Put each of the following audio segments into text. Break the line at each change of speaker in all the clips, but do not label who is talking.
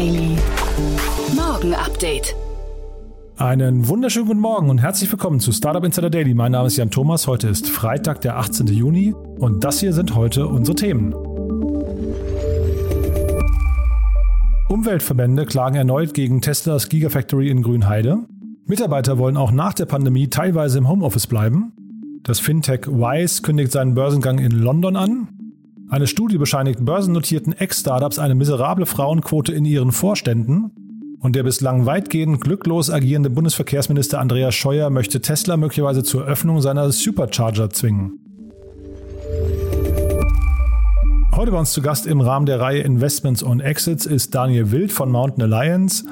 Daily. Morgen Update.
Einen wunderschönen guten Morgen und herzlich willkommen zu Startup Insider Daily. Mein Name ist Jan Thomas. Heute ist Freitag, der 18. Juni und das hier sind heute unsere Themen. Umweltverbände klagen erneut gegen Teslas Gigafactory in Grünheide. Mitarbeiter wollen auch nach der Pandemie teilweise im Homeoffice bleiben. Das Fintech Wise kündigt seinen Börsengang in London an. Eine Studie bescheinigt börsennotierten Ex-Startups eine miserable Frauenquote in ihren Vorständen. Und der bislang weitgehend glücklos agierende Bundesverkehrsminister Andreas Scheuer möchte Tesla möglicherweise zur Öffnung seiner Supercharger zwingen. Heute bei uns zu Gast im Rahmen der Reihe Investments und Exits ist Daniel Wild von Mountain Alliance.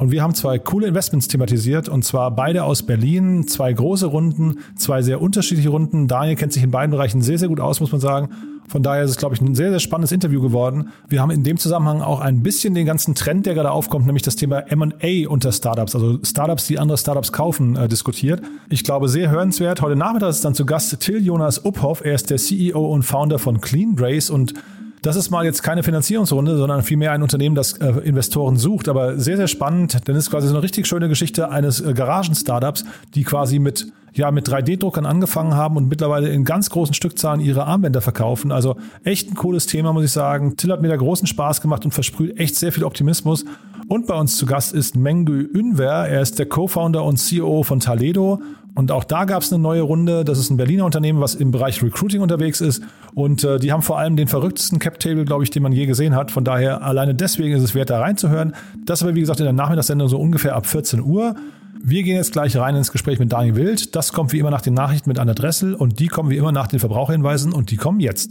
Und wir haben zwei coole Investments thematisiert und zwar beide aus Berlin. Zwei große Runden, zwei sehr unterschiedliche Runden. Daniel kennt sich in beiden Bereichen sehr, sehr gut aus, muss man sagen. Von daher ist es, glaube ich, ein sehr, sehr spannendes Interview geworden. Wir haben in dem Zusammenhang auch ein bisschen den ganzen Trend, der gerade aufkommt, nämlich das Thema M&A unter Startups, also Startups, die andere Startups kaufen, äh, diskutiert. Ich glaube, sehr hörenswert. Heute Nachmittag ist dann zu Gast Till Jonas Uphoff. Er ist der CEO und Founder von Clean Brace und das ist mal jetzt keine Finanzierungsrunde, sondern vielmehr ein Unternehmen, das äh, Investoren sucht. Aber sehr, sehr spannend, denn es ist quasi so eine richtig schöne Geschichte eines äh, Garagen-Startups, die quasi mit ja mit 3D-Druckern angefangen haben und mittlerweile in ganz großen Stückzahlen ihre Armbänder verkaufen. Also echt ein cooles Thema, muss ich sagen. Till hat mir da großen Spaß gemacht und versprüht echt sehr viel Optimismus. Und bei uns zu Gast ist Mengü Ünver. Er ist der Co-Founder und CEO von Taledo und auch da gab es eine neue Runde. Das ist ein Berliner Unternehmen, was im Bereich Recruiting unterwegs ist. Und äh, die haben vor allem den verrücktesten Cap-Table, glaube ich, den man je gesehen hat. Von daher alleine deswegen ist es wert, da reinzuhören. Das aber, wie gesagt, in der Nachmittagssendung so ungefähr ab 14 Uhr. Wir gehen jetzt gleich rein ins Gespräch mit Daniel Wild. Das kommt wie immer nach den Nachrichten mit Anna Dressel und die kommen wie immer nach den Verbraucherhinweisen und die kommen jetzt.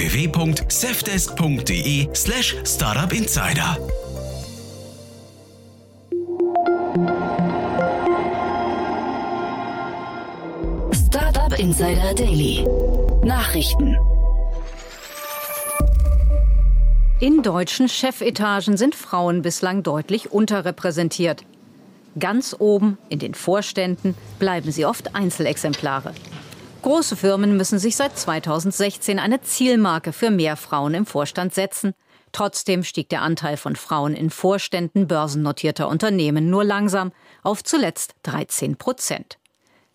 www.safdesk.de slash startupinsider.
Startup Insider Daily. Nachrichten.
In deutschen Chefetagen sind Frauen bislang deutlich unterrepräsentiert. Ganz oben in den Vorständen bleiben sie oft Einzelexemplare. Große Firmen müssen sich seit 2016 eine Zielmarke für mehr Frauen im Vorstand setzen. Trotzdem stieg der Anteil von Frauen in Vorständen börsennotierter Unternehmen nur langsam auf zuletzt 13 Prozent.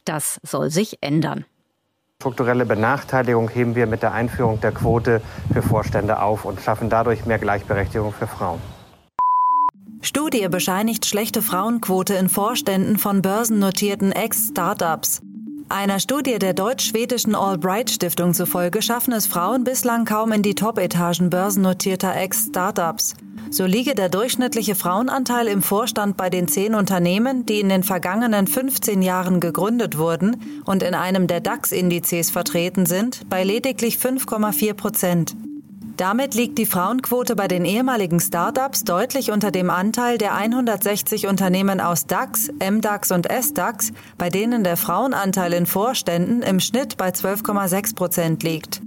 Das soll sich ändern.
Strukturelle Benachteiligung heben wir mit der Einführung der Quote für Vorstände auf und schaffen dadurch mehr Gleichberechtigung für Frauen.
Studie bescheinigt schlechte Frauenquote in Vorständen von börsennotierten Ex-Startups. Einer Studie der deutsch-schwedischen Albright Stiftung zufolge schaffen es Frauen bislang kaum in die Top-Etagen börsennotierter Ex-Startups. So liege der durchschnittliche Frauenanteil im Vorstand bei den zehn Unternehmen, die in den vergangenen 15 Jahren gegründet wurden und in einem der DAX-Indizes vertreten sind, bei lediglich 5,4 Prozent. Damit liegt die Frauenquote bei den ehemaligen Startups deutlich unter dem Anteil der 160 Unternehmen aus DAX, MDAX und SDAX, bei denen der Frauenanteil in Vorständen im Schnitt bei 12,6 Prozent liegt.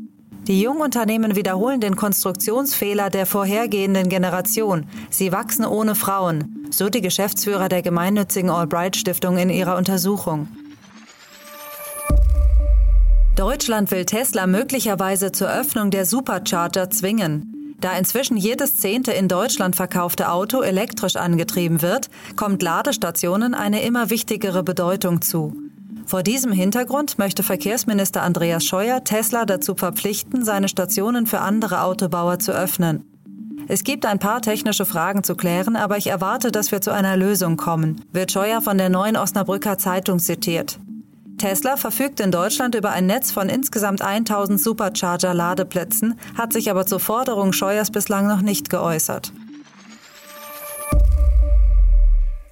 Die Jungunternehmen wiederholen den Konstruktionsfehler der vorhergehenden Generation. Sie wachsen ohne Frauen, so die Geschäftsführer der gemeinnützigen Albright Stiftung in ihrer Untersuchung. Deutschland will Tesla möglicherweise zur Öffnung der Supercharger zwingen. Da inzwischen jedes zehnte in Deutschland verkaufte Auto elektrisch angetrieben wird, kommt Ladestationen eine immer wichtigere Bedeutung zu. Vor diesem Hintergrund möchte Verkehrsminister Andreas Scheuer Tesla dazu verpflichten, seine Stationen für andere Autobauer zu öffnen. Es gibt ein paar technische Fragen zu klären, aber ich erwarte, dass wir zu einer Lösung kommen, wird Scheuer von der neuen Osnabrücker Zeitung zitiert. Tesla verfügt in Deutschland über ein Netz von insgesamt 1000 Supercharger-Ladeplätzen, hat sich aber zur Forderung Scheuers bislang noch nicht geäußert.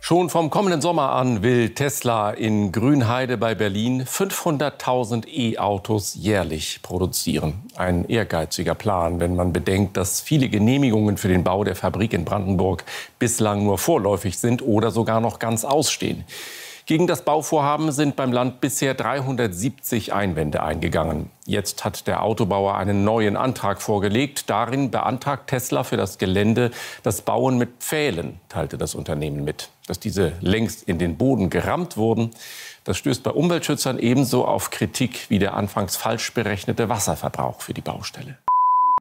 Schon vom kommenden Sommer an will Tesla in Grünheide bei Berlin 500.000 E-Autos jährlich produzieren. Ein ehrgeiziger Plan, wenn man bedenkt, dass viele Genehmigungen für den Bau der Fabrik in Brandenburg bislang nur vorläufig sind oder sogar noch ganz ausstehen. Gegen das Bauvorhaben sind beim Land bisher 370 Einwände eingegangen. Jetzt hat der Autobauer einen neuen Antrag vorgelegt. Darin beantragt Tesla für das Gelände das Bauen mit Pfählen, teilte das Unternehmen mit. Dass diese längst in den Boden gerammt wurden, das stößt bei Umweltschützern ebenso auf Kritik wie der anfangs falsch berechnete Wasserverbrauch für die Baustelle.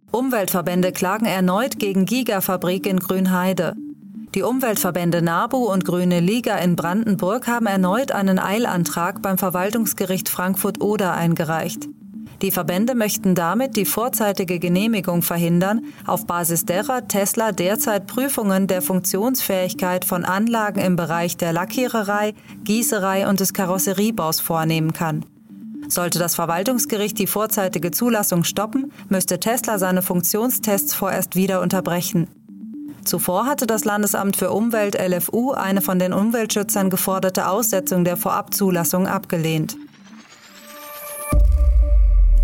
Umweltverbände klagen erneut gegen Gigafabrik in Grünheide. Die Umweltverbände NABU und Grüne Liga in Brandenburg haben erneut einen Eilantrag beim Verwaltungsgericht Frankfurt-Oder eingereicht. Die Verbände möchten damit die vorzeitige Genehmigung verhindern, auf Basis derer Tesla derzeit Prüfungen der Funktionsfähigkeit von Anlagen im Bereich der Lackiererei, Gießerei und des Karosseriebaus vornehmen kann. Sollte das Verwaltungsgericht die vorzeitige Zulassung stoppen, müsste Tesla seine Funktionstests vorerst wieder unterbrechen. Zuvor hatte das Landesamt für Umwelt LFU eine von den Umweltschützern geforderte Aussetzung der Vorabzulassung abgelehnt.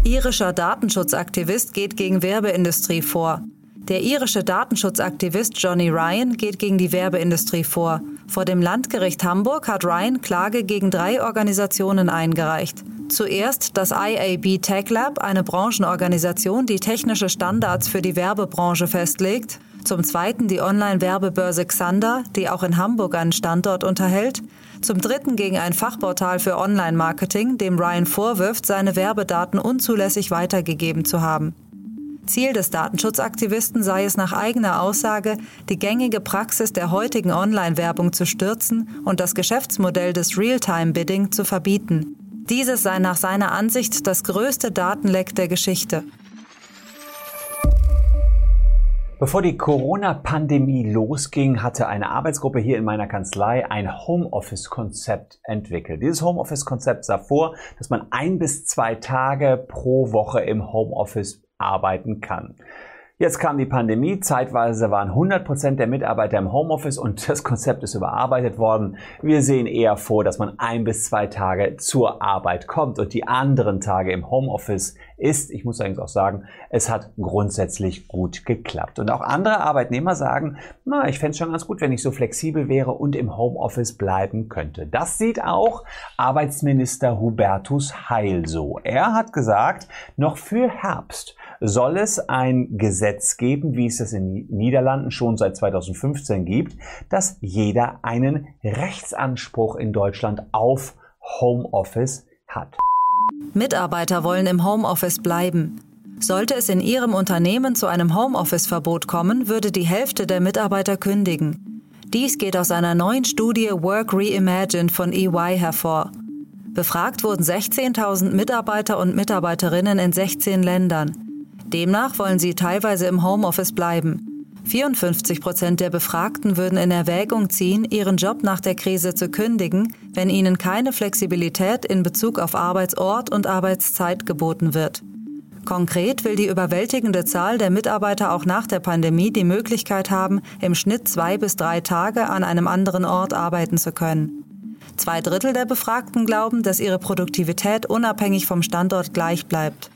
Irischer Datenschutzaktivist geht gegen Werbeindustrie vor. Der irische Datenschutzaktivist Johnny Ryan geht gegen die Werbeindustrie vor. Vor dem Landgericht Hamburg hat Ryan Klage gegen drei Organisationen eingereicht. Zuerst das IAB Tech Lab, eine Branchenorganisation, die technische Standards für die Werbebranche festlegt. Zum Zweiten die Online-Werbebörse Xander, die auch in Hamburg einen Standort unterhält. Zum Dritten gegen ein Fachportal für Online-Marketing, dem Ryan vorwirft, seine Werbedaten unzulässig weitergegeben zu haben. Ziel des Datenschutzaktivisten sei es nach eigener Aussage, die gängige Praxis der heutigen Online-Werbung zu stürzen und das Geschäftsmodell des Real-Time-Bidding zu verbieten. Dieses sei nach seiner Ansicht das größte Datenleck der Geschichte.
Bevor die Corona-Pandemie losging, hatte eine Arbeitsgruppe hier in meiner Kanzlei ein Homeoffice-Konzept entwickelt. Dieses Homeoffice-Konzept sah vor, dass man ein bis zwei Tage pro Woche im Homeoffice arbeiten kann. Jetzt kam die Pandemie, zeitweise waren 100 Prozent der Mitarbeiter im Homeoffice und das Konzept ist überarbeitet worden. Wir sehen eher vor, dass man ein bis zwei Tage zur Arbeit kommt und die anderen Tage im Homeoffice ist, ich muss allerdings auch sagen, es hat grundsätzlich gut geklappt. Und auch andere Arbeitnehmer sagen, na, ich fände es schon ganz gut, wenn ich so flexibel wäre und im Homeoffice bleiben könnte. Das sieht auch Arbeitsminister Hubertus Heil so. Er hat gesagt, noch für Herbst soll es ein Gesetz geben, wie es es in den Niederlanden schon seit 2015 gibt, dass jeder einen Rechtsanspruch in Deutschland auf Homeoffice hat.
Mitarbeiter wollen im Homeoffice bleiben. Sollte es in ihrem Unternehmen zu einem Homeoffice-Verbot kommen, würde die Hälfte der Mitarbeiter kündigen. Dies geht aus einer neuen Studie Work Reimagined von EY hervor. Befragt wurden 16.000 Mitarbeiter und Mitarbeiterinnen in 16 Ländern. Demnach wollen sie teilweise im Homeoffice bleiben. 54 Prozent der Befragten würden in Erwägung ziehen, ihren Job nach der Krise zu kündigen, wenn ihnen keine Flexibilität in Bezug auf Arbeitsort und Arbeitszeit geboten wird. Konkret will die überwältigende Zahl der Mitarbeiter auch nach der Pandemie die Möglichkeit haben, im Schnitt zwei bis drei Tage an einem anderen Ort arbeiten zu können. Zwei Drittel der Befragten glauben, dass ihre Produktivität unabhängig vom Standort gleich bleibt.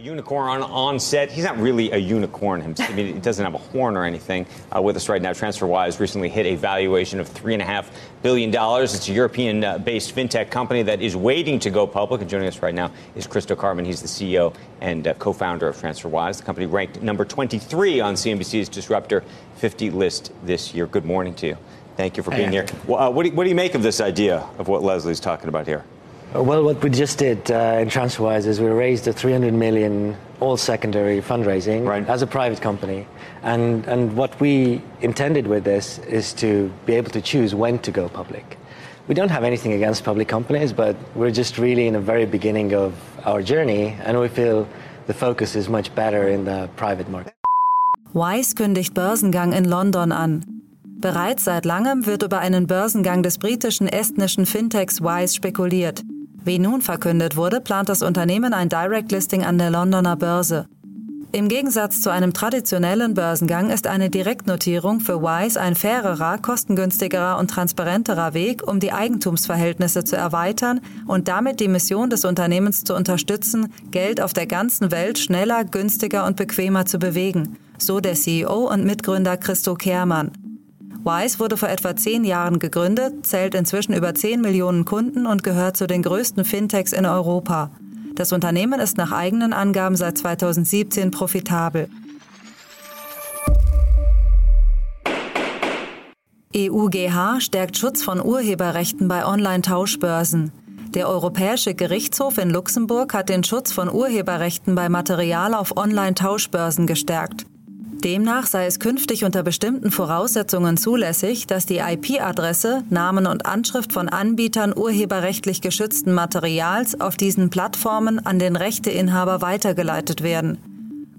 Unicorn on, on set. He's not really a unicorn himself. I mean, he doesn't have a horn or anything. Uh, with us right now, TransferWise recently hit a valuation of $3.5 billion. It's a European uh, based fintech company that is waiting to go public. And joining us right now is Christo Carmen. He's the CEO and uh, co founder of TransferWise. The company ranked number 23 on CNBC's Disruptor 50 list this year. Good morning to you. Thank you for being here. Well, uh, what, do you, what do you make of this idea of what Leslie's talking about here?
Well, what we just did uh, in TransferWise is we raised a 300 million all secondary fundraising right. as a private company. And, and what we intended with this is to be able to choose when to go public. We don't have anything against public companies, but we're just really in the very beginning of our journey, and we feel the focus is much better in the private market.
Wise kündigt Börsengang in London an. Bereits seit langem wird über einen Börsengang des britischen estnischen Fintechs Wise spekuliert. Wie nun verkündet wurde, plant das Unternehmen ein Direct Listing an der Londoner Börse. Im Gegensatz zu einem traditionellen Börsengang ist eine Direktnotierung für Wise ein fairerer, kostengünstigerer und transparenterer Weg, um die Eigentumsverhältnisse zu erweitern und damit die Mission des Unternehmens zu unterstützen, Geld auf der ganzen Welt schneller, günstiger und bequemer zu bewegen, so der CEO und Mitgründer Christo Kehrmann. Wise wurde vor etwa zehn Jahren gegründet, zählt inzwischen über 10 Millionen Kunden und gehört zu den größten Fintechs in Europa. Das Unternehmen ist nach eigenen Angaben seit 2017 profitabel. EUGH stärkt Schutz von Urheberrechten bei Online-Tauschbörsen. Der Europäische Gerichtshof in Luxemburg hat den Schutz von Urheberrechten bei Material auf Online-Tauschbörsen gestärkt. Demnach sei es künftig unter bestimmten Voraussetzungen zulässig, dass die IP-Adresse, Namen und Anschrift von Anbietern urheberrechtlich geschützten Materials auf diesen Plattformen an den Rechteinhaber weitergeleitet werden.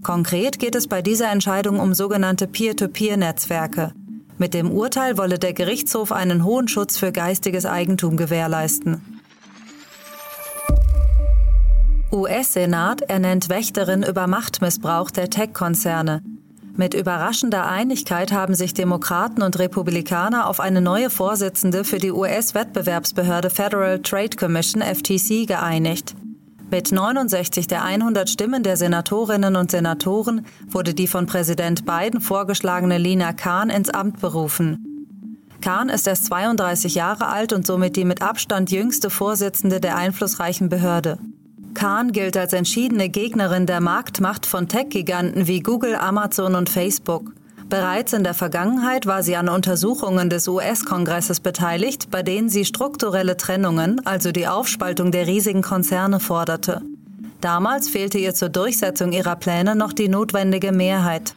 Konkret geht es bei dieser Entscheidung um sogenannte Peer-to-Peer-Netzwerke. Mit dem Urteil wolle der Gerichtshof einen hohen Schutz für geistiges Eigentum gewährleisten. US-Senat ernennt Wächterin über Machtmissbrauch der Tech-Konzerne. Mit überraschender Einigkeit haben sich Demokraten und Republikaner auf eine neue Vorsitzende für die US-Wettbewerbsbehörde Federal Trade Commission FTC geeinigt. Mit 69 der 100 Stimmen der Senatorinnen und Senatoren wurde die von Präsident Biden vorgeschlagene Lina Kahn ins Amt berufen. Kahn ist erst 32 Jahre alt und somit die mit Abstand jüngste Vorsitzende der einflussreichen Behörde. Kahn gilt als entschiedene Gegnerin der Marktmacht von Tech-Giganten wie Google, Amazon und Facebook. Bereits in der Vergangenheit war sie an Untersuchungen des US-Kongresses beteiligt, bei denen sie strukturelle Trennungen, also die Aufspaltung der riesigen Konzerne, forderte. Damals fehlte ihr zur Durchsetzung ihrer Pläne noch die notwendige Mehrheit.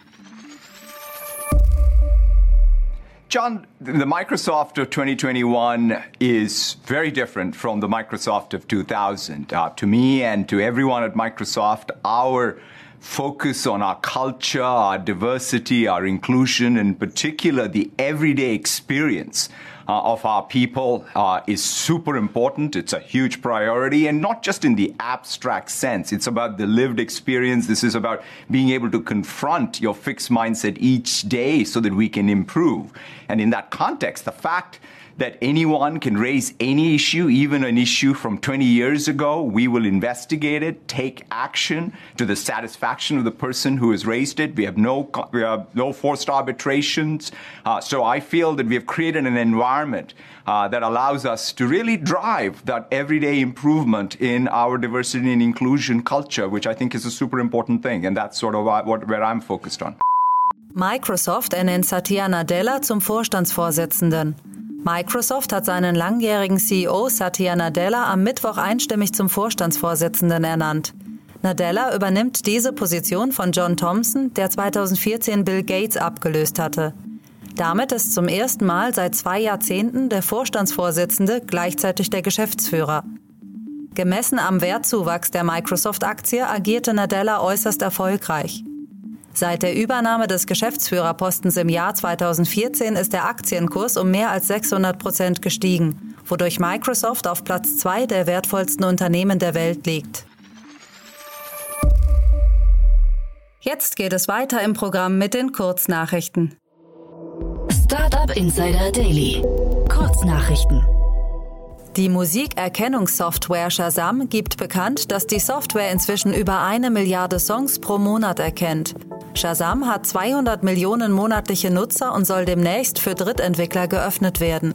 John, the Microsoft of 2021 is very different from the Microsoft of 2000. Uh, to me and to everyone at Microsoft, our focus on our culture, our diversity, our inclusion, in particular the everyday experience of our people uh, is super important. It's a huge priority, and not just in the abstract sense. It's about the lived experience. This is about being able to confront your fixed mindset each day so that we can improve. And in that context, the fact that anyone can raise any issue, even an issue from 20 years ago. We will investigate it, take action to the satisfaction of the person who has raised it. We have no, we have no forced arbitrations. Uh, so I feel that we have created an environment uh, that allows us to really drive that everyday improvement in our diversity and inclusion culture, which I think is a super important thing. And that's sort of what, where I'm focused on.
Microsoft ernennt Satya Nadella zum Vorstandsvorsitzenden. Microsoft hat seinen langjährigen CEO Satya Nadella am Mittwoch einstimmig zum Vorstandsvorsitzenden ernannt. Nadella übernimmt diese Position von John Thompson, der 2014 Bill Gates abgelöst hatte. Damit ist zum ersten Mal seit zwei Jahrzehnten der Vorstandsvorsitzende gleichzeitig der Geschäftsführer. Gemessen am Wertzuwachs der Microsoft-Aktie agierte Nadella äußerst erfolgreich. Seit der Übernahme des Geschäftsführerpostens im Jahr 2014 ist der Aktienkurs um mehr als 600 Prozent gestiegen, wodurch Microsoft auf Platz zwei der wertvollsten Unternehmen der Welt liegt. Jetzt geht es weiter im Programm mit den Kurznachrichten.
Startup Insider Daily. Kurznachrichten.
Die Musikerkennungssoftware Shazam gibt bekannt, dass die Software inzwischen über eine Milliarde Songs pro Monat erkennt. Shazam hat 200 Millionen monatliche Nutzer und soll demnächst für Drittentwickler geöffnet werden.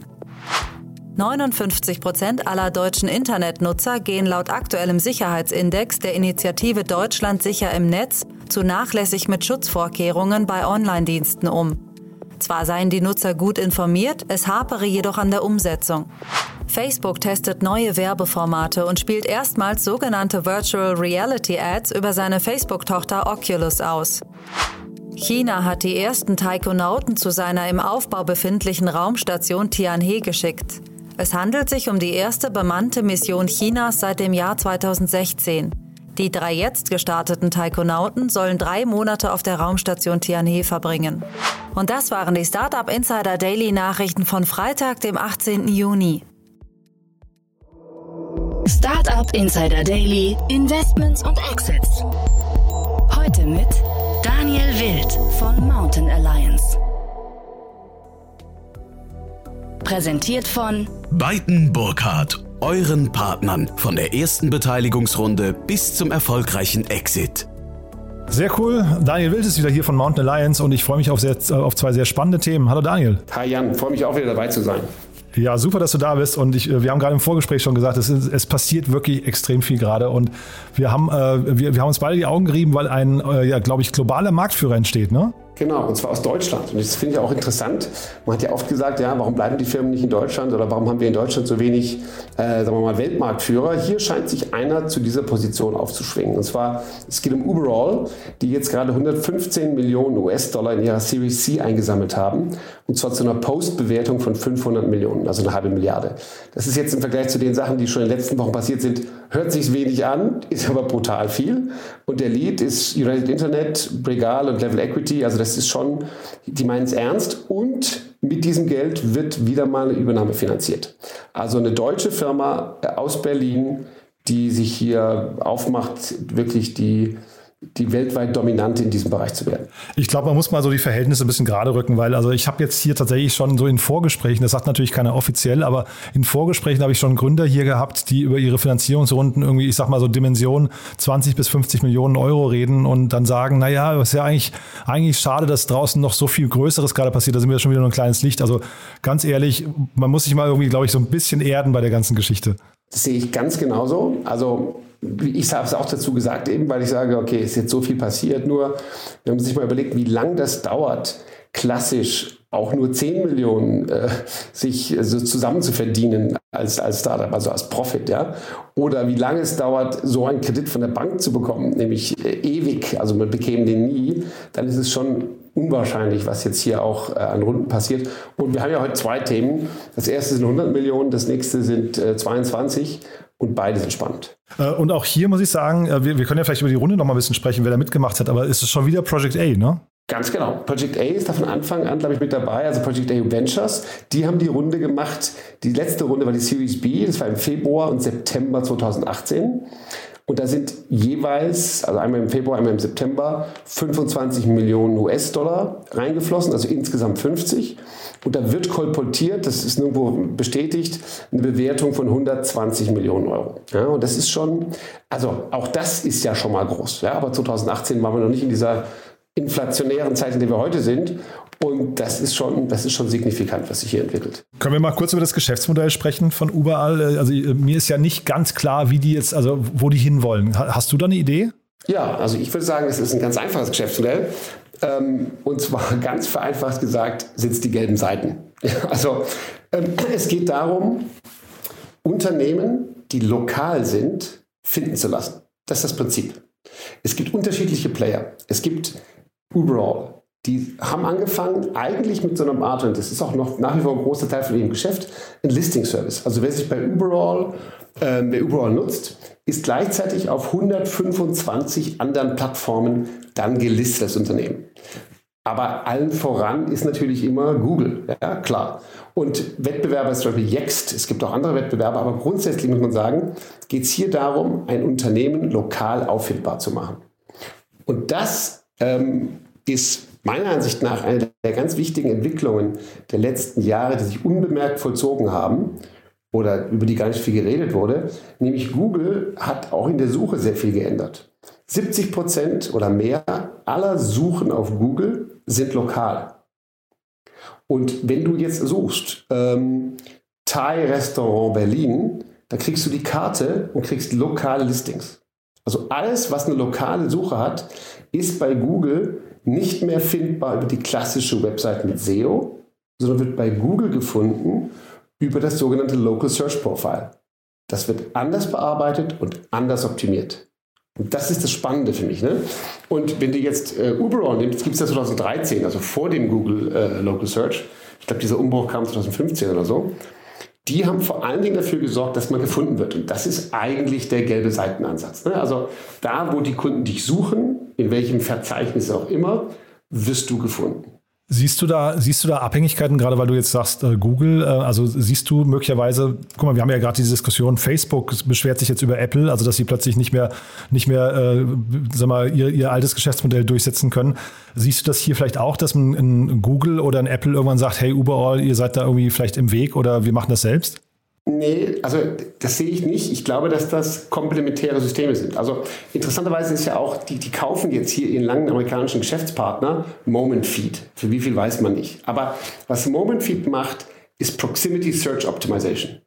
59 Prozent aller deutschen Internetnutzer gehen laut aktuellem Sicherheitsindex der Initiative Deutschland sicher im Netz zu nachlässig mit Schutzvorkehrungen bei Online-Diensten um. Zwar seien die Nutzer gut informiert, es hapere jedoch an der Umsetzung. Facebook testet neue Werbeformate und spielt erstmals sogenannte Virtual Reality Ads über seine Facebook-Tochter Oculus aus. China hat die ersten Taikonauten zu seiner im Aufbau befindlichen Raumstation Tianhe geschickt. Es handelt sich um die erste bemannte Mission Chinas seit dem Jahr 2016. Die drei jetzt gestarteten Taikonauten sollen drei Monate auf der Raumstation Tianhe verbringen. Und das waren die Startup Insider Daily Nachrichten von Freitag, dem 18. Juni.
Startup Insider Daily, Investments und Exits. Heute mit Daniel Wild von Mountain Alliance. Präsentiert von
Beiten Burkhardt, euren Partnern von der ersten Beteiligungsrunde bis zum erfolgreichen Exit.
Sehr cool. Daniel Wild ist wieder hier von Mountain Alliance und ich freue mich auf, sehr, auf zwei sehr spannende Themen. Hallo Daniel.
Hi Jan, freue mich auch wieder dabei zu sein.
Ja, super, dass du da bist. Und ich, wir haben gerade im Vorgespräch schon gesagt, es, es passiert wirklich extrem viel gerade. Und wir haben, äh, wir, wir haben uns beide die Augen gerieben, weil ein, äh, ja, glaube ich, globaler Marktführer entsteht, ne?
Genau, und zwar aus Deutschland. Und das finde ich auch interessant. Man hat ja oft gesagt, ja, warum bleiben die Firmen nicht in Deutschland oder warum haben wir in Deutschland so wenig, äh, sagen wir mal, Weltmarktführer? Hier scheint sich einer zu dieser Position aufzuschwingen. Und zwar, es geht um Uberall, die jetzt gerade 115 Millionen US-Dollar in ihrer Series C eingesammelt haben. Und zwar zu einer Postbewertung von 500 Millionen, also eine halbe Milliarde. Das ist jetzt im Vergleich zu den Sachen, die schon in den letzten Wochen passiert sind, hört sich wenig an, ist aber brutal viel. Und der Lead ist United Internet, Bregal und Level Equity. Also das ist schon, die meinen es ernst. Und mit diesem Geld wird wieder mal eine Übernahme finanziert. Also eine deutsche Firma aus Berlin, die sich hier aufmacht, wirklich die die weltweit Dominante in diesem Bereich zu werden.
Ich glaube, man muss mal so die Verhältnisse ein bisschen gerade rücken, weil also ich habe jetzt hier tatsächlich schon so in Vorgesprächen, das sagt natürlich keiner offiziell, aber in Vorgesprächen habe ich schon Gründer hier gehabt, die über ihre Finanzierungsrunden irgendwie, ich sag mal so Dimension 20 bis 50 Millionen Euro reden und dann sagen, naja, ist ja eigentlich, eigentlich schade, dass draußen noch so viel Größeres gerade passiert, da sind wir schon wieder nur ein kleines Licht. Also ganz ehrlich, man muss sich mal irgendwie, glaube ich, so ein bisschen erden bei der ganzen Geschichte.
Das sehe ich ganz genauso. Also ich habe es auch dazu gesagt, eben weil ich sage, okay, es ist jetzt so viel passiert, nur wenn man sich mal überlegt, wie lange das dauert, klassisch auch nur 10 Millionen äh, sich so zusammen zu verdienen als, als Startup, also als Profit, ja. Oder wie lange es dauert, so einen Kredit von der Bank zu bekommen, nämlich äh, ewig, also man bekäme den nie, dann ist es schon unwahrscheinlich, was jetzt hier auch äh, an Runden passiert. Und wir haben ja heute zwei Themen. Das erste sind 100 Millionen, das nächste sind äh, 22 und beide sind spannend.
Äh, und auch hier muss ich sagen, äh, wir, wir können ja vielleicht über die Runde noch mal ein bisschen sprechen, wer da mitgemacht hat, aber ist es schon wieder Project A, ne?
Ganz genau. Project A ist da von Anfang an, glaube ich, mit dabei. Also Project A Ventures, die haben die Runde gemacht. Die letzte Runde war die Series B, das war im Februar und September 2018. Und da sind jeweils, also einmal im Februar, einmal im September, 25 Millionen US-Dollar reingeflossen, also insgesamt 50. Und da wird kolportiert, das ist nirgendwo bestätigt, eine Bewertung von 120 Millionen Euro. Ja, und das ist schon, also auch das ist ja schon mal groß. Ja, aber 2018 waren wir noch nicht in dieser inflationären Zeit, in der wir heute sind. Und das ist schon, das ist schon signifikant, was sich hier entwickelt.
Können wir mal kurz über das Geschäftsmodell sprechen von Überall? Also mir ist ja nicht ganz klar, wie die jetzt, also wo die hinwollen. Hast du da eine Idee?
Ja, also ich würde sagen, es ist ein ganz einfaches Geschäftsmodell. Ähm, und zwar ganz vereinfacht gesagt, sind es die gelben Seiten. Also ähm, es geht darum, Unternehmen, die lokal sind, finden zu lassen. Das ist das Prinzip. Es gibt unterschiedliche Player. Es gibt Uberall. Die haben angefangen eigentlich mit so einer Art, und das ist auch noch nach wie vor ein großer Teil von ihrem Geschäft, ein Listing-Service. Also wer sich bei Uberall, äh, wer Uberall nutzt, ist gleichzeitig auf 125 anderen Plattformen dann gelistet als Unternehmen. Aber allen voran ist natürlich immer Google, ja klar. Und Wettbewerber ist zum Beispiel Yext, es gibt auch andere Wettbewerber, aber grundsätzlich muss man sagen, geht es hier darum, ein Unternehmen lokal auffindbar zu machen. Und das ähm, ist meiner Ansicht nach eine der ganz wichtigen Entwicklungen der letzten Jahre, die sich unbemerkt vollzogen haben oder über die gar nicht viel geredet wurde. Nämlich Google hat auch in der Suche sehr viel geändert. 70 Prozent oder mehr aller Suchen auf Google sind lokal. Und wenn du jetzt suchst, ähm, Thai-Restaurant Berlin, da kriegst du die Karte und kriegst lokale Listings. Also alles, was eine lokale Suche hat, ist bei Google nicht mehr findbar über die klassische Website mit SEO, sondern wird bei Google gefunden über das sogenannte Local Search Profile. Das wird anders bearbeitet und anders optimiert. Und das ist das Spannende für mich. Ne? Und wenn du jetzt äh, Uber nimmst, gibt es ja 2013, also vor dem Google äh, Local Search. Ich glaube, dieser Umbruch kam 2015 oder so. Die haben vor allen Dingen dafür gesorgt, dass man gefunden wird. Und das ist eigentlich der gelbe Seitenansatz. Ne? Also da, wo die Kunden dich suchen, in welchem Verzeichnis auch immer, wirst du gefunden.
Siehst du da, siehst du da Abhängigkeiten, gerade weil du jetzt sagst, äh, Google, äh, also siehst du möglicherweise, guck mal, wir haben ja gerade diese Diskussion, Facebook beschwert sich jetzt über Apple, also dass sie plötzlich nicht mehr, nicht mehr, äh, sag mal, ihr, ihr altes Geschäftsmodell durchsetzen können. Siehst du das hier vielleicht auch, dass ein, ein Google oder ein Apple irgendwann sagt, hey, Uberall, ihr seid da irgendwie vielleicht im Weg oder wir machen das selbst?
Nee, also das sehe ich nicht. Ich glaube, dass das komplementäre Systeme sind. Also interessanterweise ist ja auch, die, die kaufen jetzt hier ihren langen amerikanischen Geschäftspartner Moment Feed. Für wie viel weiß man nicht. Aber was Moment Feed macht, ist Proximity Search Optimization.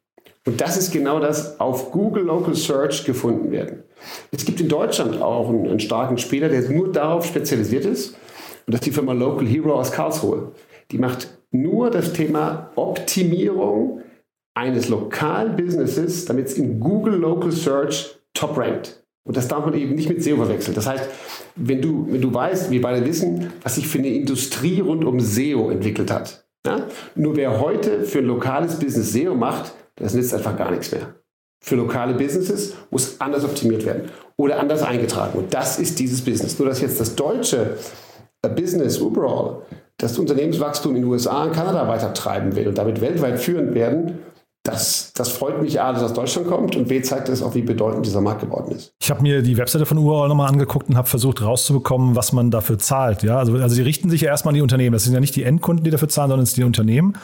Und das ist genau das, auf Google Local Search gefunden werden. Es gibt in Deutschland auch einen, einen starken Spieler, der nur darauf spezialisiert ist. Und das ist die Firma Local Hero aus Karlsruhe. Die macht nur das Thema Optimierung eines lokalen Businesses, damit es in Google Local Search top rankt. Und das darf man eben nicht mit SEO verwechseln. Das heißt, wenn du, wenn du weißt, wir beide wissen, was sich für eine Industrie rund um SEO entwickelt hat. Ja? Nur wer heute für ein lokales Business SEO macht, das nützt einfach gar nichts mehr. Für lokale Businesses muss anders optimiert werden oder anders eingetragen. Und das ist dieses Business. Nur dass jetzt das deutsche äh, Business overall das Unternehmenswachstum in den USA und Kanada weiter treiben will und damit weltweit führend werden, das, das freut mich A, dass aus Deutschland kommt und B zeigt es auch, wie bedeutend dieser Markt geworden ist.
Ich habe mir die Webseite von Urall nochmal angeguckt und habe versucht rauszubekommen, was man dafür zahlt. Ja, also, also die richten sich ja erstmal an die Unternehmen. Das sind ja nicht die Endkunden, die dafür zahlen, sondern es sind die Unternehmen.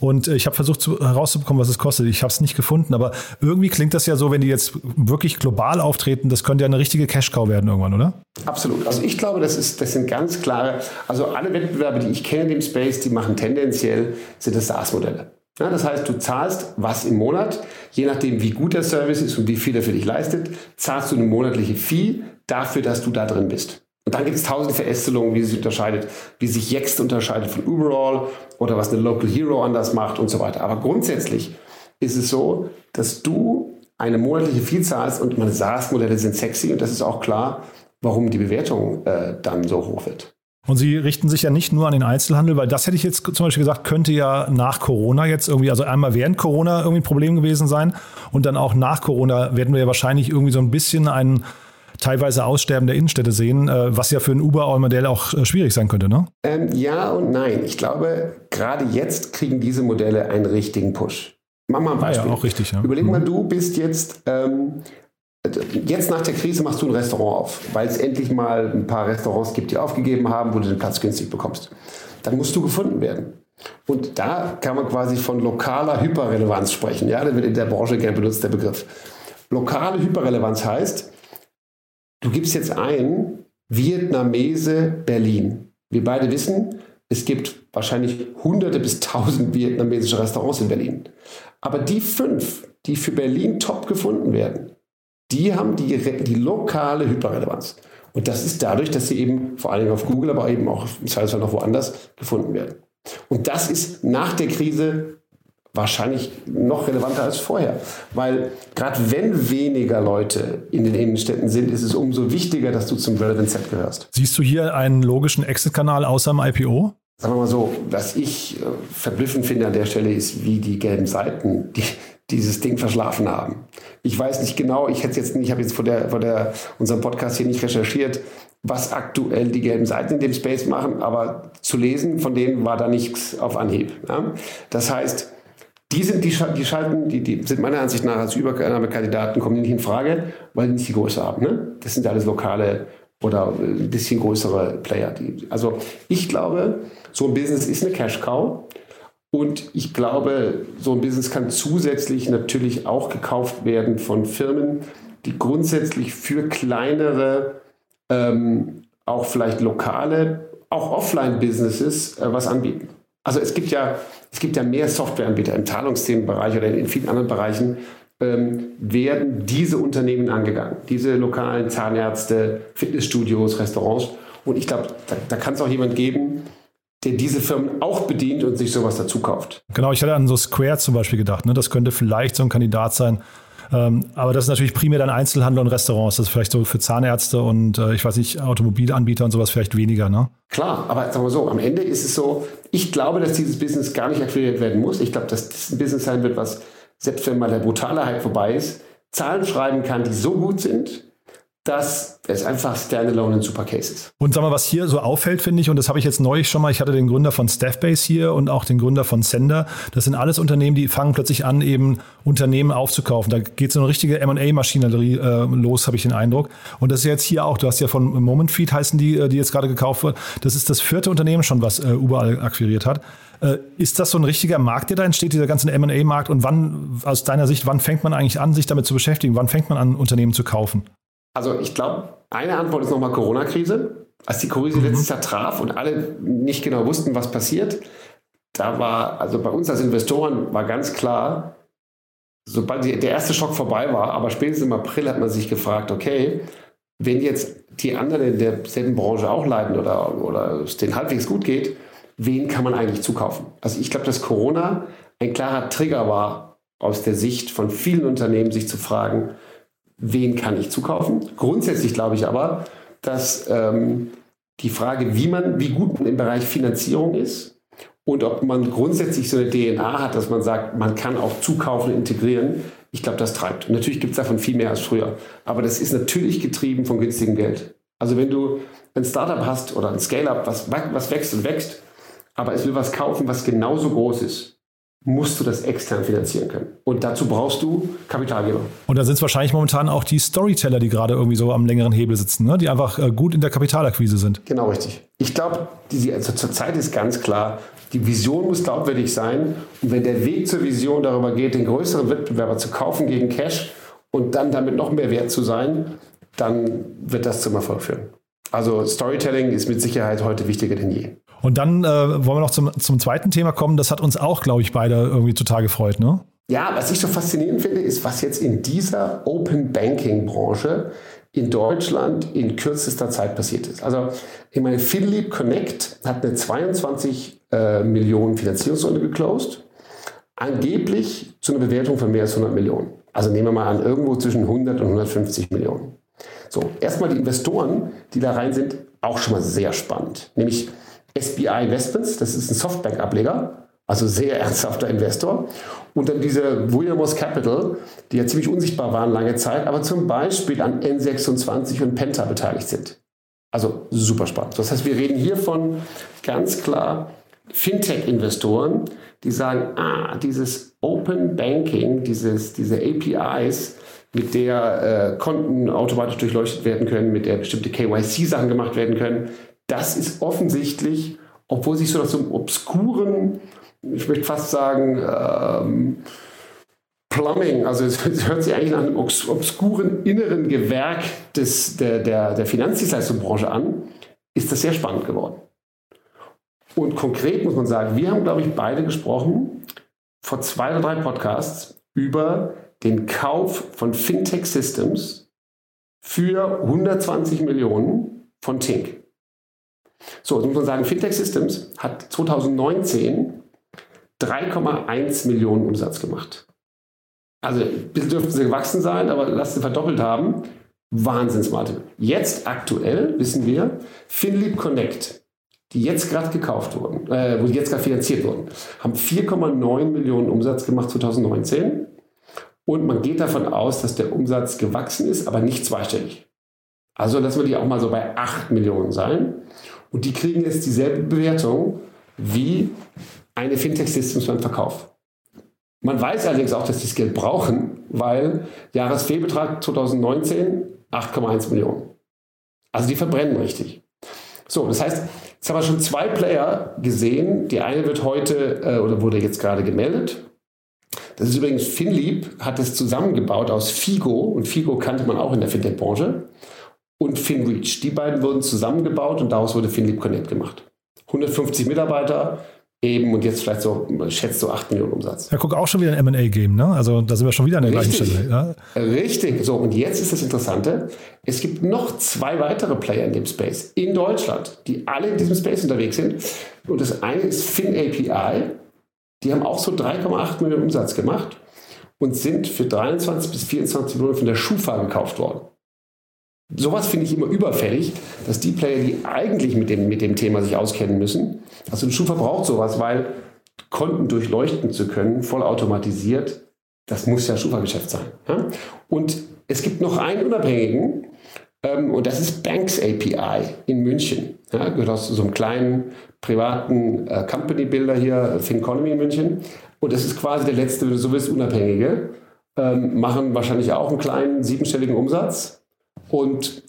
Und äh, ich habe versucht zu, herauszubekommen, was es kostet. Ich habe es nicht gefunden, aber irgendwie klingt das ja so, wenn die jetzt wirklich global auftreten, das könnte ja eine richtige Cash-Cow werden irgendwann, oder?
Absolut. Also ich glaube, das, ist, das sind ganz klare, also alle Wettbewerber, die ich kenne in dem Space, die machen tendenziell, sind das SaaS-Modelle. Ja, das heißt, du zahlst was im Monat, je nachdem, wie gut der Service ist und wie viel er für dich leistet, zahlst du eine monatliche Fee dafür, dass du da drin bist. Und dann gibt es tausende Verästelungen, wie sich unterscheidet, wie sich Yext unterscheidet von Uberall oder was eine Local Hero anders macht und so weiter. Aber grundsätzlich ist es so, dass du eine monatliche Fee zahlst und meine SaaS-Modelle sind sexy und das ist auch klar, warum die Bewertung äh, dann so hoch wird.
Und sie richten sich ja nicht nur an den Einzelhandel, weil das hätte ich jetzt zum Beispiel gesagt, könnte ja nach Corona jetzt irgendwie, also einmal während Corona irgendwie ein Problem gewesen sein und dann auch nach Corona werden wir ja wahrscheinlich irgendwie so ein bisschen ein teilweise Aussterben der Innenstädte sehen, äh, was ja für ein Uber-Modell auch äh, schwierig sein könnte, ne?
Ähm, ja und nein. Ich glaube, gerade jetzt kriegen diese Modelle einen richtigen Push. Mach mal ein Beispiel.
Ah, ja, auch richtig, ja.
Überleg mal, mhm. du bist jetzt ähm, Jetzt nach der Krise machst du ein Restaurant auf, weil es endlich mal ein paar Restaurants gibt, die aufgegeben haben, wo du den Platz günstig bekommst. Dann musst du gefunden werden. Und da kann man quasi von lokaler Hyperrelevanz sprechen. Ja, der wird in der Branche gern benutzt, der Begriff. Lokale Hyperrelevanz heißt, du gibst jetzt ein Vietnamese Berlin. Wir beide wissen, es gibt wahrscheinlich hunderte bis tausend vietnamesische Restaurants in Berlin. Aber die fünf, die für Berlin top gefunden werden, die haben die, die lokale Hyperrelevanz. Und das ist dadurch, dass sie eben vor allen Dingen auf Google, aber eben auch im Zweifelsfall noch woanders gefunden werden. Und das ist nach der Krise wahrscheinlich noch relevanter als vorher. Weil gerade wenn weniger Leute in den Innenstädten sind, ist es umso wichtiger, dass du zum Relevant Set gehörst.
Siehst du hier einen logischen Exit-Kanal außer dem IPO?
Sagen wir mal so, was ich äh, verblüffend finde an der Stelle ist, wie die gelben Seiten, die, dieses Ding verschlafen haben. Ich weiß nicht genau, ich hätte jetzt nicht, ich habe jetzt vor der, vor der, unserem Podcast hier nicht recherchiert, was aktuell die gelben Seiten in dem Space machen, aber zu lesen von denen war da nichts auf Anhieb. Ja? Das heißt, die sind die, die Schalten, die, die sind meiner Ansicht nach als Übernahmekandidaten kommen nicht in Frage, weil die nicht die Größe haben. Ne? Das sind alles lokale oder ein bisschen größere Player. Die, also ich glaube, so ein Business ist eine Cash Cow. Und ich glaube, so ein Business kann zusätzlich natürlich auch gekauft werden von Firmen, die grundsätzlich für kleinere, ähm, auch vielleicht lokale, auch Offline-Businesses äh, was anbieten. Also es gibt ja, es gibt ja mehr Softwareanbieter im Zahlungsthemenbereich oder in vielen anderen Bereichen, ähm, werden diese Unternehmen angegangen. Diese lokalen Zahnärzte, Fitnessstudios, Restaurants. Und ich glaube, da, da kann es auch jemand geben, der diese Firmen auch bedient und sich sowas dazu kauft.
Genau, ich hatte an so Square zum Beispiel gedacht. Ne? Das könnte vielleicht so ein Kandidat sein. Ähm, aber das ist natürlich primär dann Einzelhandel und Restaurants. Das ist vielleicht so für Zahnärzte und äh, ich weiß nicht, Automobilanbieter und sowas vielleicht weniger. Ne?
Klar, aber sagen wir so, am Ende ist es so, ich glaube, dass dieses Business gar nicht akquiriert werden muss. Ich glaube, dass das ein Business sein wird, was, selbst wenn mal der brutale Hype vorbei ist, Zahlen schreiben kann, die so gut sind, dass es einfach standalone ein super Case ist.
Und sag mal, was hier so auffällt, finde ich, und das habe ich jetzt neulich schon mal, ich hatte den Gründer von Staffbase hier und auch den Gründer von Sender. Das sind alles Unternehmen, die fangen plötzlich an, eben Unternehmen aufzukaufen. Da geht so eine richtige M&A-Maschinerie äh, los, habe ich den Eindruck. Und das ist jetzt hier auch, du hast ja von Momentfeed heißen die, äh, die jetzt gerade gekauft wird. Das ist das vierte Unternehmen schon, was äh, überall akquiriert hat. Äh, ist das so ein richtiger Markt, der da entsteht, dieser ganze M&A-Markt? Und wann, aus deiner Sicht, wann fängt man eigentlich an, sich damit zu beschäftigen? Wann fängt man an, Unternehmen zu kaufen?
Also ich glaube, eine Antwort ist nochmal Corona-Krise. Als die Krise mhm. letztes Jahr traf und alle nicht genau wussten, was passiert, da war, also bei uns als Investoren war ganz klar, sobald die, der erste Schock vorbei war, aber spätestens im April hat man sich gefragt, okay, wenn jetzt die anderen in derselben Branche auch leiden oder, oder es denen halbwegs gut geht, wen kann man eigentlich zukaufen? Also ich glaube, dass Corona ein klarer Trigger war aus der Sicht von vielen Unternehmen, sich zu fragen, wen kann ich zukaufen. Grundsätzlich glaube ich aber, dass ähm, die Frage, wie man, wie gut man im Bereich Finanzierung ist und ob man grundsätzlich so eine DNA hat, dass man sagt, man kann auch zukaufen, integrieren, ich glaube, das treibt. Und natürlich gibt es davon viel mehr als früher. Aber das ist natürlich getrieben von günstigem Geld. Also wenn du ein Startup hast oder ein Scale-up, was, was wächst und wächst, aber es will was kaufen, was genauso groß ist, musst du das extern finanzieren können. Und dazu brauchst du Kapitalgeber.
Und da sind es wahrscheinlich momentan auch die Storyteller, die gerade irgendwie so am längeren Hebel sitzen, ne? die einfach äh, gut in der Kapitalakquise sind.
Genau richtig. Ich glaube, also zurzeit ist ganz klar, die Vision muss glaubwürdig sein. Und wenn der Weg zur Vision darüber geht, den größeren Wettbewerber zu kaufen gegen Cash und dann damit noch mehr wert zu sein, dann wird das zum Erfolg führen. Also Storytelling ist mit Sicherheit heute wichtiger denn je.
Und dann äh, wollen wir noch zum, zum zweiten Thema kommen. Das hat uns auch, glaube ich, beide irgendwie total gefreut, ne?
Ja, was ich so faszinierend finde, ist, was jetzt in dieser Open Banking Branche in Deutschland in kürzester Zeit passiert ist. Also, ich meine, Finleap Connect hat eine 22 äh, Millionen Finanzierungsrunde geclosed, angeblich zu einer Bewertung von mehr als 100 Millionen. Also nehmen wir mal an, irgendwo zwischen 100 und 150 Millionen. So, erstmal die Investoren, die da rein sind, auch schon mal sehr spannend. Nämlich SBI Investments, das ist ein Softbank-Ableger, also sehr ernsthafter Investor. Und dann diese Williamos Capital, die ja ziemlich unsichtbar waren lange Zeit, aber zum Beispiel an N26 und Penta beteiligt sind. Also super spannend. Das heißt, wir reden hier von ganz klar Fintech-Investoren, die sagen, ah, dieses Open Banking, dieses, diese APIs, mit der äh, Konten automatisch durchleuchtet werden können, mit der bestimmte KYC-Sachen gemacht werden können, das ist offensichtlich, obwohl sich so aus so einem obskuren, ich möchte fast sagen, ähm, Plumbing, also es hört sich eigentlich nach einem obskuren inneren Gewerk des, der, der, der Finanzdienstleistungsbranche an, ist das sehr spannend geworden. Und konkret muss man sagen, wir haben, glaube ich, beide gesprochen vor zwei oder drei Podcasts über den Kauf von Fintech Systems für 120 Millionen von Tink. So, jetzt muss man sagen, Fintech Systems hat 2019 3,1 Millionen Umsatz gemacht. Also dürften sie gewachsen sein, aber lasst sie verdoppelt haben. Wahnsinnsmarte. Jetzt aktuell wissen wir, FinLeap Connect, die jetzt gerade gekauft wurden, äh, wo die jetzt gerade finanziert wurden, haben 4,9 Millionen Umsatz gemacht 2019. Und man geht davon aus, dass der Umsatz gewachsen ist, aber nicht zweistellig. Also lassen wir die auch mal so bei 8 Millionen sein. Und die kriegen jetzt dieselbe Bewertung wie eine Fintech-Systems beim Verkauf. Man weiß allerdings auch, dass die das Geld brauchen, weil Jahresfehlbetrag 2019 8,1 Millionen. Also die verbrennen richtig. So, das heißt, jetzt haben wir schon zwei Player gesehen. Die eine wird heute äh, oder wurde jetzt gerade gemeldet. Das ist übrigens FinLeap, hat es zusammengebaut aus Figo und Figo kannte man auch in der Fintech-Branche und FinReach. Die beiden wurden zusammengebaut und daraus wurde FinLeap Connect gemacht. 150 Mitarbeiter, eben und jetzt vielleicht so, schätzt so 8 Millionen Umsatz.
Ja, guck auch schon wieder ein M&A-Game, ne? Also da sind wir schon wieder an der Richtig. gleichen Stelle.
Ja? Richtig. So, und jetzt ist das Interessante, es gibt noch zwei weitere Player in dem Space in Deutschland, die alle in diesem Space unterwegs sind. Und das eine ist FinAPI. Die haben auch so 3,8 Millionen Umsatz gemacht und sind für 23 bis 24 Millionen von der Schufa gekauft worden. Sowas finde ich immer überfällig, dass die Player, die eigentlich mit dem, mit dem Thema sich auskennen müssen, also ein Schufa braucht sowas, weil Konten durchleuchten zu können, vollautomatisiert, das muss ja Schufa-Geschäft sein. Ja? Und es gibt noch einen Unabhängigen, Ähm, und das ist Banks API in München. Ja, gehört aus so einem kleinen privaten äh, Company-Builder hier, Finconomy in München. Und das ist quasi der letzte, wenn du so willst, Unabhängige. Ähm, machen wahrscheinlich auch einen kleinen siebenstelligen Umsatz. Und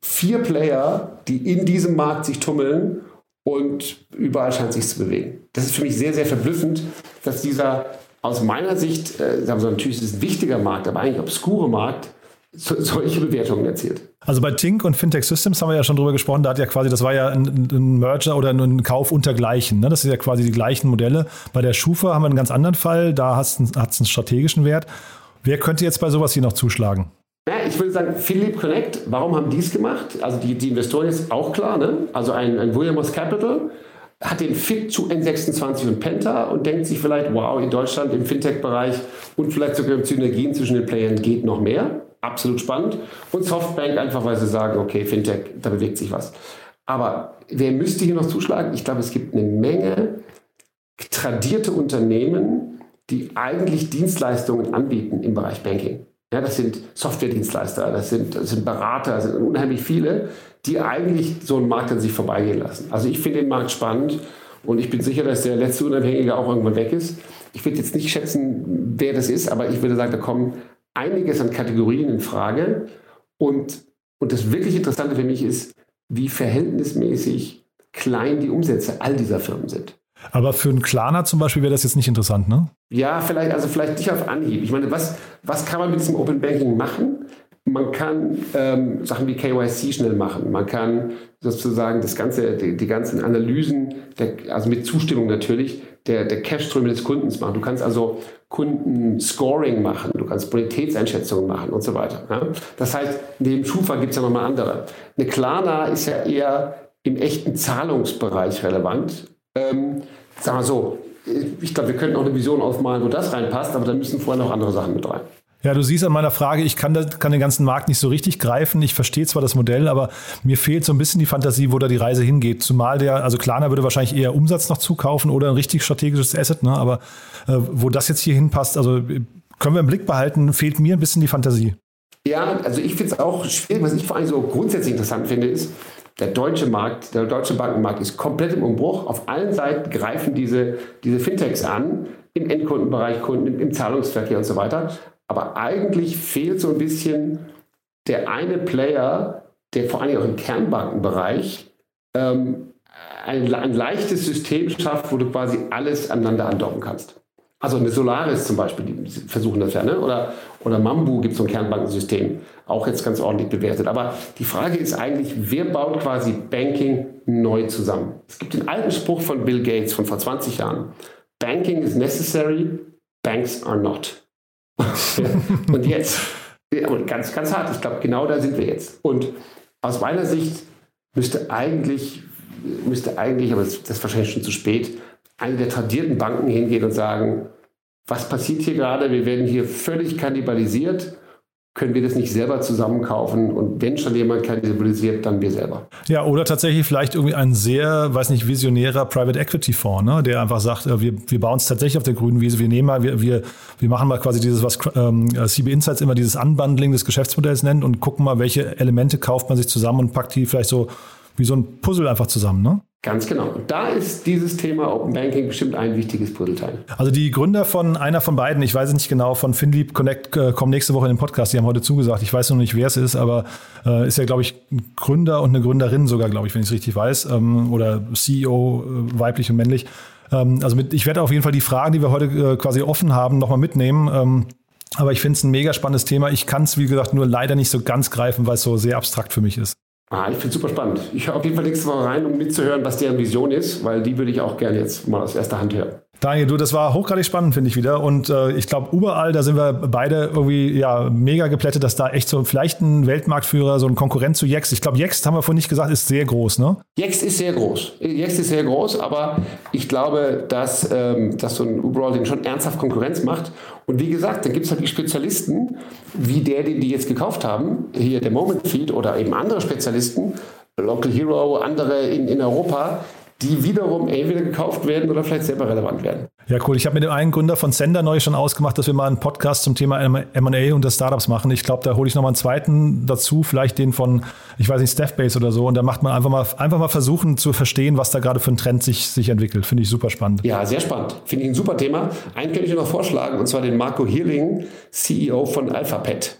vier Player, die in diesem Markt sich tummeln und überall scheint sich zu bewegen. Das ist für mich sehr, sehr verblüffend, dass dieser aus meiner Sicht, äh, natürlich ist es ein wichtiger Markt, aber eigentlich obskure Markt, so, solche Bewertungen erzielt.
Also bei Tink und Fintech Systems haben wir ja schon drüber gesprochen, da hat ja quasi, das war ja ein, ein Merger oder ein Kauf unter Gleichen. Ne? Das sind ja quasi die gleichen Modelle. Bei der Schufa haben wir einen ganz anderen Fall, da hat es einen strategischen Wert. Wer könnte jetzt bei sowas hier noch zuschlagen?
Ich würde sagen, Philip Connect, warum haben die es gemacht? Also die, die Investoren ist auch klar, ne? Also ein, ein Williams Capital hat den Fit zu N26 und Penta und denkt sich vielleicht, wow, in Deutschland im Fintech-Bereich und vielleicht sogar Synergien zwischen den Playern geht noch mehr. Absolut spannend. Und Softbank einfach, weil sie sagen, okay, Fintech, da bewegt sich was. Aber wer müsste hier noch zuschlagen? Ich glaube, es gibt eine Menge tradierte Unternehmen, die eigentlich Dienstleistungen anbieten im Bereich Banking. Ja, das sind Softwaredienstleister, das sind, das sind Berater, das sind unheimlich viele, die eigentlich so einen Markt an sich vorbeigehen lassen. Also ich finde den Markt spannend und ich bin sicher, dass der letzte Unabhängige auch irgendwann weg ist. Ich würde jetzt nicht schätzen, wer das ist, aber ich würde sagen, da kommen einiges an Kategorien in Frage. Und, und das wirklich Interessante für mich ist, wie verhältnismäßig klein die Umsätze all dieser Firmen sind.
Aber für einen Klarner zum Beispiel wäre das jetzt nicht interessant, ne?
Ja, vielleicht, also vielleicht nicht auf Anhieb. Ich meine, was, was kann man mit diesem Open Banking machen? Man kann ähm, Sachen wie KYC schnell machen. Man kann sozusagen das ganze, die, die ganzen Analysen, der, also mit Zustimmung natürlich, der, der Cash-Ströme des Kundens machen. Du kannst also Kunden-Scoring machen, du kannst Bonitätseinschätzungen machen und so weiter. Ja? Das heißt, neben Schufa gibt es ja nochmal andere. Eine Klarna ist ja eher im echten Zahlungsbereich relevant. Ähm, sagen wir so, ich glaube, wir könnten auch eine Vision aufmalen, wo das reinpasst, aber da müssen vorher noch andere Sachen mit rein.
Ja, du siehst an meiner Frage, ich kann, das, kann den ganzen Markt nicht so richtig greifen. Ich verstehe zwar das Modell, aber mir fehlt so ein bisschen die Fantasie, wo da die Reise hingeht. Zumal der, also Klarna würde wahrscheinlich eher Umsatz noch zukaufen oder ein richtig strategisches Asset, ne? aber äh, wo das jetzt hier hinpasst, also können wir im Blick behalten, fehlt mir ein bisschen die Fantasie.
Ja, also ich finde es auch schwierig. Was ich vor allem so grundsätzlich interessant finde, ist, der deutsche Markt, der deutsche Bankenmarkt ist komplett im Umbruch. Auf allen Seiten greifen diese, diese Fintechs an, im Endkundenbereich, Kunden, im Zahlungsverkehr und so weiter. Aber eigentlich fehlt so ein bisschen der eine Player, der vor allem auch im Kernbankenbereich ähm, ein, ein leichtes System schafft, wo du quasi alles aneinander andocken kannst. Also eine Solaris zum Beispiel, die versuchen das ja, ne? oder, oder Mambu gibt so ein Kernbankensystem, auch jetzt ganz ordentlich bewertet. Aber die Frage ist eigentlich, wer baut quasi Banking neu zusammen? Es gibt den alten Spruch von Bill Gates von vor 20 Jahren. Banking is necessary, banks are not. und jetzt, ganz, ganz hart, ich glaube, genau da sind wir jetzt. Und aus meiner Sicht müsste eigentlich, müsste eigentlich, aber das ist wahrscheinlich schon zu spät, eine der tradierten Banken hingehen und sagen, was passiert hier gerade? Wir werden hier völlig kannibalisiert. Können wir das nicht selber zusammenkaufen? Und wenn schon jemand kannibalisiert, dann wir selber.
Ja, oder tatsächlich vielleicht irgendwie ein sehr, weiß nicht, visionärer Private Equity Fonds, ne? der einfach sagt, äh, wir, wir bauen es tatsächlich auf der grünen Wiese. Wir nehmen mal, wir, wir, wir machen mal quasi dieses, was ähm, CB Insights immer dieses Unbundling des Geschäftsmodells nennt und gucken mal, welche Elemente kauft man sich zusammen und packt die vielleicht so wie so ein Puzzle einfach zusammen, ne?
Ganz genau. Und da ist dieses Thema Open Banking bestimmt ein wichtiges Puzzleteil.
Also die Gründer von einer von beiden, ich weiß es nicht genau, von FinLeap Connect äh, kommen nächste Woche in den Podcast. Die haben heute zugesagt. Ich weiß noch nicht, wer es ist, aber äh, ist ja, glaube ich, ein Gründer und eine Gründerin sogar, glaube ich, wenn ich es richtig weiß. Ähm, oder CEO, äh, weiblich und männlich. Ähm, also mit, ich werde auf jeden Fall die Fragen, die wir heute äh, quasi offen haben, nochmal mitnehmen. Ähm, aber ich finde es ein mega spannendes Thema. Ich kann es, wie gesagt, nur leider nicht so ganz greifen, weil es so sehr abstrakt für mich ist.
Ah, ich finde es super spannend. Ich höre auf jeden Fall nächste Woche rein, um mitzuhören, was deren Vision ist, weil die würde ich auch gerne jetzt mal aus erster Hand hören.
Daniel, du, das war hochgradig spannend, finde ich wieder. Und äh, ich glaube, überall, da sind wir beide irgendwie ja mega geplättet, dass da echt so vielleicht ein Weltmarktführer, so ein Konkurrent zu Jext. Ich glaube, Jext, haben wir vorhin nicht gesagt, ist sehr groß, ne?
Jext ist sehr groß. Jext ist sehr groß, aber ich glaube, dass, ähm, dass so ein Uber den schon ernsthaft Konkurrenz macht. Und wie gesagt, dann gibt es halt die Spezialisten, wie der, den die jetzt gekauft haben, hier der Moment Feed oder eben andere Spezialisten, Local Hero, andere in, in Europa, die wiederum entweder gekauft werden oder vielleicht selber relevant werden.
Ja, cool. Ich habe mit dem einen Gründer von Sender neu schon ausgemacht, dass wir mal einen Podcast zum Thema M&A und das Startups machen. Ich glaube, da hole ich noch mal einen zweiten dazu, vielleicht den von, ich weiß nicht, Staffbase oder so. Und da macht man einfach mal, einfach mal versuchen zu verstehen, was da gerade für ein Trend sich, sich entwickelt. Finde ich super spannend.
Ja, sehr spannend. Finde ich ein super Thema. Einen könnte ich noch vorschlagen, und zwar den Marco Hirling, CEO von Alphapet.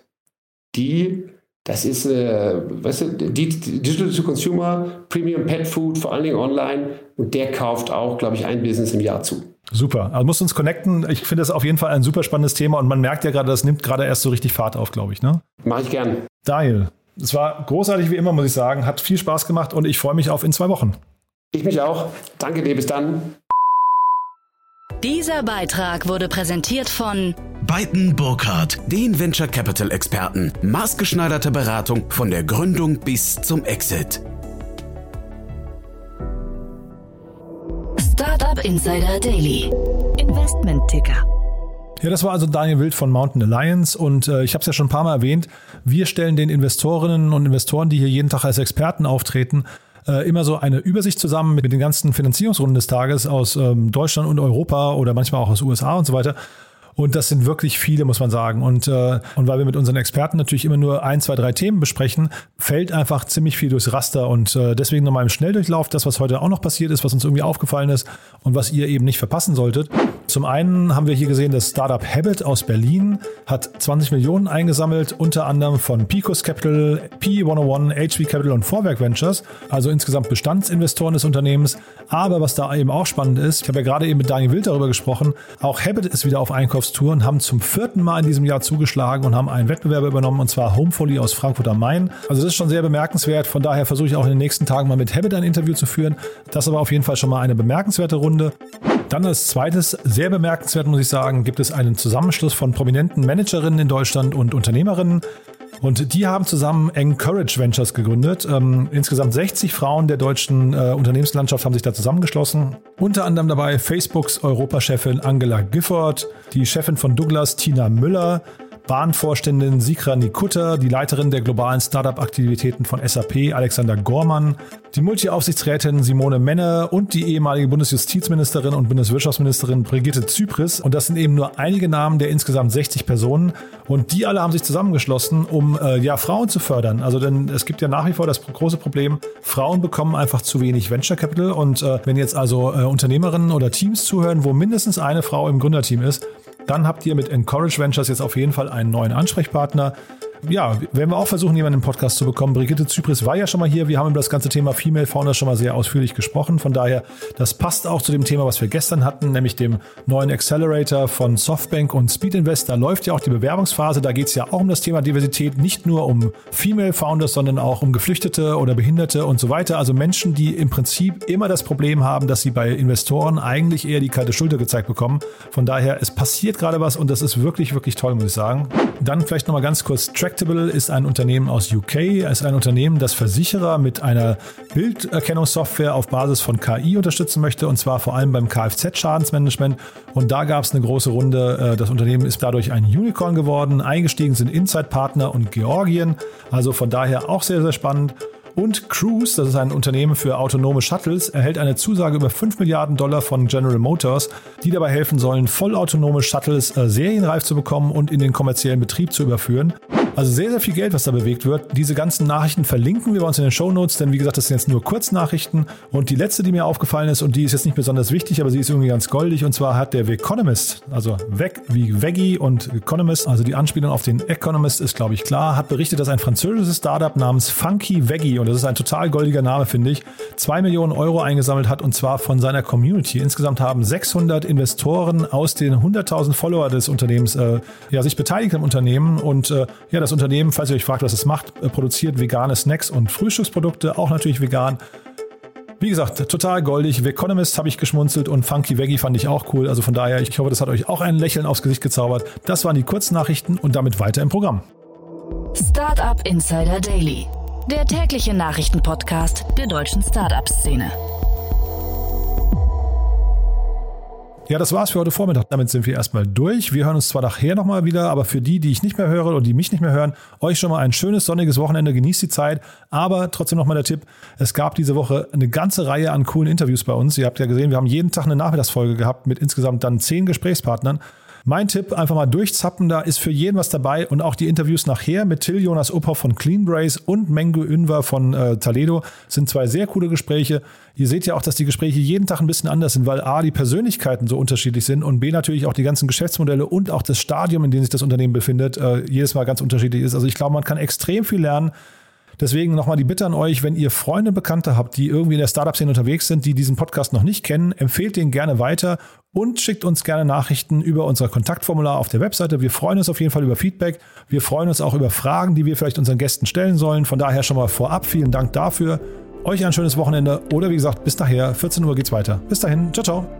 Die das ist, äh, weißt du, Digital to Consumer, Premium Pet Food, vor allen Dingen online. Und der kauft auch, glaube ich, ein Business im Jahr zu.
Super. Also muss uns connecten. Ich finde das auf jeden Fall ein super spannendes Thema und man merkt ja gerade, das nimmt gerade erst so richtig Fahrt auf, glaube ich. Ne?
Mache ich gern.
Daniel, es war großartig wie immer, muss ich sagen. Hat viel Spaß gemacht und ich freue mich auf in zwei Wochen.
Ich mich auch. Danke dir. Bis dann.
Dieser Beitrag wurde präsentiert von
Beiten Burkhardt, den Venture Capital Experten. Maßgeschneiderte Beratung von der Gründung bis zum Exit.
Startup Insider Daily. Investment Ticker.
Ja, das war also Daniel Wild von Mountain Alliance und äh, ich habe es ja schon ein paar Mal erwähnt. Wir stellen den Investorinnen und Investoren, die hier jeden Tag als Experten auftreten, äh, immer so eine Übersicht zusammen mit den ganzen Finanzierungsrunden des Tages aus ähm, Deutschland und Europa oder manchmal auch aus USA und so weiter. Und das sind wirklich viele, muss man sagen. Und, äh, und weil wir mit unseren Experten natürlich immer nur ein, zwei, drei Themen besprechen, fällt einfach ziemlich viel durchs Raster. Und äh, deswegen nochmal im Schnelldurchlauf das, was heute auch noch passiert ist, was uns irgendwie aufgefallen ist und was ihr eben nicht verpassen solltet. Zum einen haben wir hier gesehen, das Startup Habit aus Berlin hat 20 Millionen eingesammelt, unter anderem von Picos Capital, P101, HV Capital und Vorwerk Ventures, also insgesamt Bestandsinvestoren des Unternehmens. Aber was da eben auch spannend ist, ich habe ja gerade eben mit Daniel Wild darüber gesprochen, auch Habit ist wieder auf Einkaufstour und haben zum vierten Mal in diesem Jahr zugeschlagen und haben einen Wettbewerber übernommen, und zwar Homefully aus Frankfurt am Main. Also das ist schon sehr bemerkenswert. Von daher versuche ich auch in den nächsten Tagen mal mit Habit ein Interview zu führen. Das aber auf jeden Fall schon mal eine bemerkenswerte Runde. Dann als zweites, sehr bemerkenswert muss ich sagen, gibt es einen Zusammenschluss von prominenten Managerinnen in Deutschland und Unternehmerinnen. Und die haben zusammen Encourage Ventures gegründet. Ähm, insgesamt 60 Frauen der deutschen äh, Unternehmenslandschaft haben sich da zusammengeschlossen. Unter anderem dabei Facebooks Europachefin Angela Gifford, die Chefin von Douglas Tina Müller, Bahnvorständin Sikra Nikutta, die Leiterin der globalen Startup-Aktivitäten von SAP Alexander Gormann, die Multi-Aufsichtsrätin Simone Menne und die ehemalige Bundesjustizministerin und Bundeswirtschaftsministerin Brigitte Zypris. Und das sind eben nur einige Namen der insgesamt 60 Personen. Und die alle haben sich zusammengeschlossen, um äh, ja Frauen zu fördern. Also denn es gibt ja nach wie vor das große Problem, Frauen bekommen einfach zu wenig Venture Capital. Und äh, wenn jetzt also äh, Unternehmerinnen oder Teams zuhören, wo mindestens eine Frau im Gründerteam ist, dann habt ihr mit Encourage Ventures jetzt auf jeden Fall einen neuen Ansprechpartner ja, werden wir auch versuchen, jemanden im Podcast zu bekommen. Brigitte Zypris war ja schon mal hier. Wir haben über das ganze Thema Female Founders schon mal sehr ausführlich gesprochen. Von daher, das passt auch zu dem Thema, was wir gestern hatten, nämlich dem neuen Accelerator von Softbank und Speed Invest. Da läuft ja auch die Bewerbungsphase. Da geht es ja auch um das Thema Diversität, nicht nur um Female Founders, sondern auch um Geflüchtete oder Behinderte und so weiter. Also Menschen, die im Prinzip immer das Problem haben, dass sie bei Investoren eigentlich eher die kalte Schulter gezeigt bekommen. Von daher, es passiert gerade was und das ist wirklich, wirklich toll, muss ich sagen. Dann vielleicht nochmal ganz kurz Track Tractable ist ein Unternehmen aus UK. Ist ein Unternehmen, das Versicherer mit einer Bilderkennungssoftware auf Basis von KI unterstützen möchte und zwar vor allem beim Kfz-Schadensmanagement. Und da gab es eine große Runde. Äh, das Unternehmen ist dadurch ein Unicorn geworden. Eingestiegen sind Inside-Partner und Georgien. Also von daher auch sehr, sehr spannend. Und Cruise, das ist ein Unternehmen für autonome Shuttles, erhält eine Zusage über 5 Milliarden Dollar von General Motors, die dabei helfen sollen, vollautonome Shuttles äh, serienreif zu bekommen und in den kommerziellen Betrieb zu überführen. Also sehr, sehr viel Geld, was da bewegt wird. Diese ganzen Nachrichten verlinken wir bei uns in den Show Notes, denn wie gesagt, das sind jetzt nur Kurznachrichten. Und die letzte, die mir aufgefallen ist, und die ist jetzt nicht besonders wichtig, aber sie ist irgendwie ganz goldig, und zwar hat der Economist, also Weg wie Veggie und Economist, also die Anspielung auf den Economist ist, glaube ich, klar, hat berichtet, dass ein französisches Startup namens Funky Veggie, und das ist ein total goldiger Name, finde ich, zwei Millionen Euro eingesammelt hat, und zwar von seiner Community. Insgesamt haben 600 Investoren aus den 100.000 Follower des Unternehmens äh, ja, sich beteiligt am Unternehmen und äh, ja, das Unternehmen, falls ihr euch fragt, was es macht, äh, produziert vegane Snacks und Frühstücksprodukte, auch natürlich vegan. Wie gesagt, total goldig. The Economist habe ich geschmunzelt und Funky Veggie fand ich auch cool. Also von daher, ich hoffe, das hat euch auch ein Lächeln aufs Gesicht gezaubert. Das waren die Kurznachrichten und damit weiter im Programm.
Startup Insider Daily, der tägliche Nachrichtenpodcast der deutschen Startup-Szene.
Ja, das war's für heute Vormittag. Damit sind wir erstmal durch. Wir hören uns zwar nachher nochmal wieder, aber für die, die ich nicht mehr höre und die mich nicht mehr hören, euch schon mal ein schönes sonniges Wochenende. Genießt die Zeit. Aber trotzdem nochmal der Tipp. Es gab diese Woche eine ganze Reihe an coolen Interviews bei uns. Ihr habt ja gesehen, wir haben jeden Tag eine Nachmittagsfolge gehabt mit insgesamt dann zehn Gesprächspartnern. Mein Tipp, einfach mal durchzappen, da ist für jeden was dabei und auch die Interviews nachher mit Till Jonas Uphoff von Cleanbrace und Mengo Ünver von äh, Toledo sind zwei sehr coole Gespräche. Ihr seht ja auch, dass die Gespräche jeden Tag ein bisschen anders sind, weil A, die Persönlichkeiten so unterschiedlich sind und B, natürlich auch die ganzen Geschäftsmodelle und auch das Stadium, in dem sich das Unternehmen befindet, äh, jedes Mal ganz unterschiedlich ist. Also ich glaube, man kann extrem viel lernen. Deswegen nochmal die Bitte an euch, wenn ihr Freunde, Bekannte habt, die irgendwie in der Startup-Szene unterwegs sind, die diesen Podcast noch nicht kennen, empfehlt den gerne weiter und schickt uns gerne Nachrichten über unser Kontaktformular auf der Webseite. Wir freuen uns auf jeden Fall über Feedback. Wir freuen uns auch über Fragen, die wir vielleicht unseren Gästen stellen sollen. Von daher schon mal vorab vielen Dank dafür. Euch ein schönes Wochenende oder wie gesagt, bis daher, 14 Uhr geht's weiter. Bis dahin, ciao, ciao.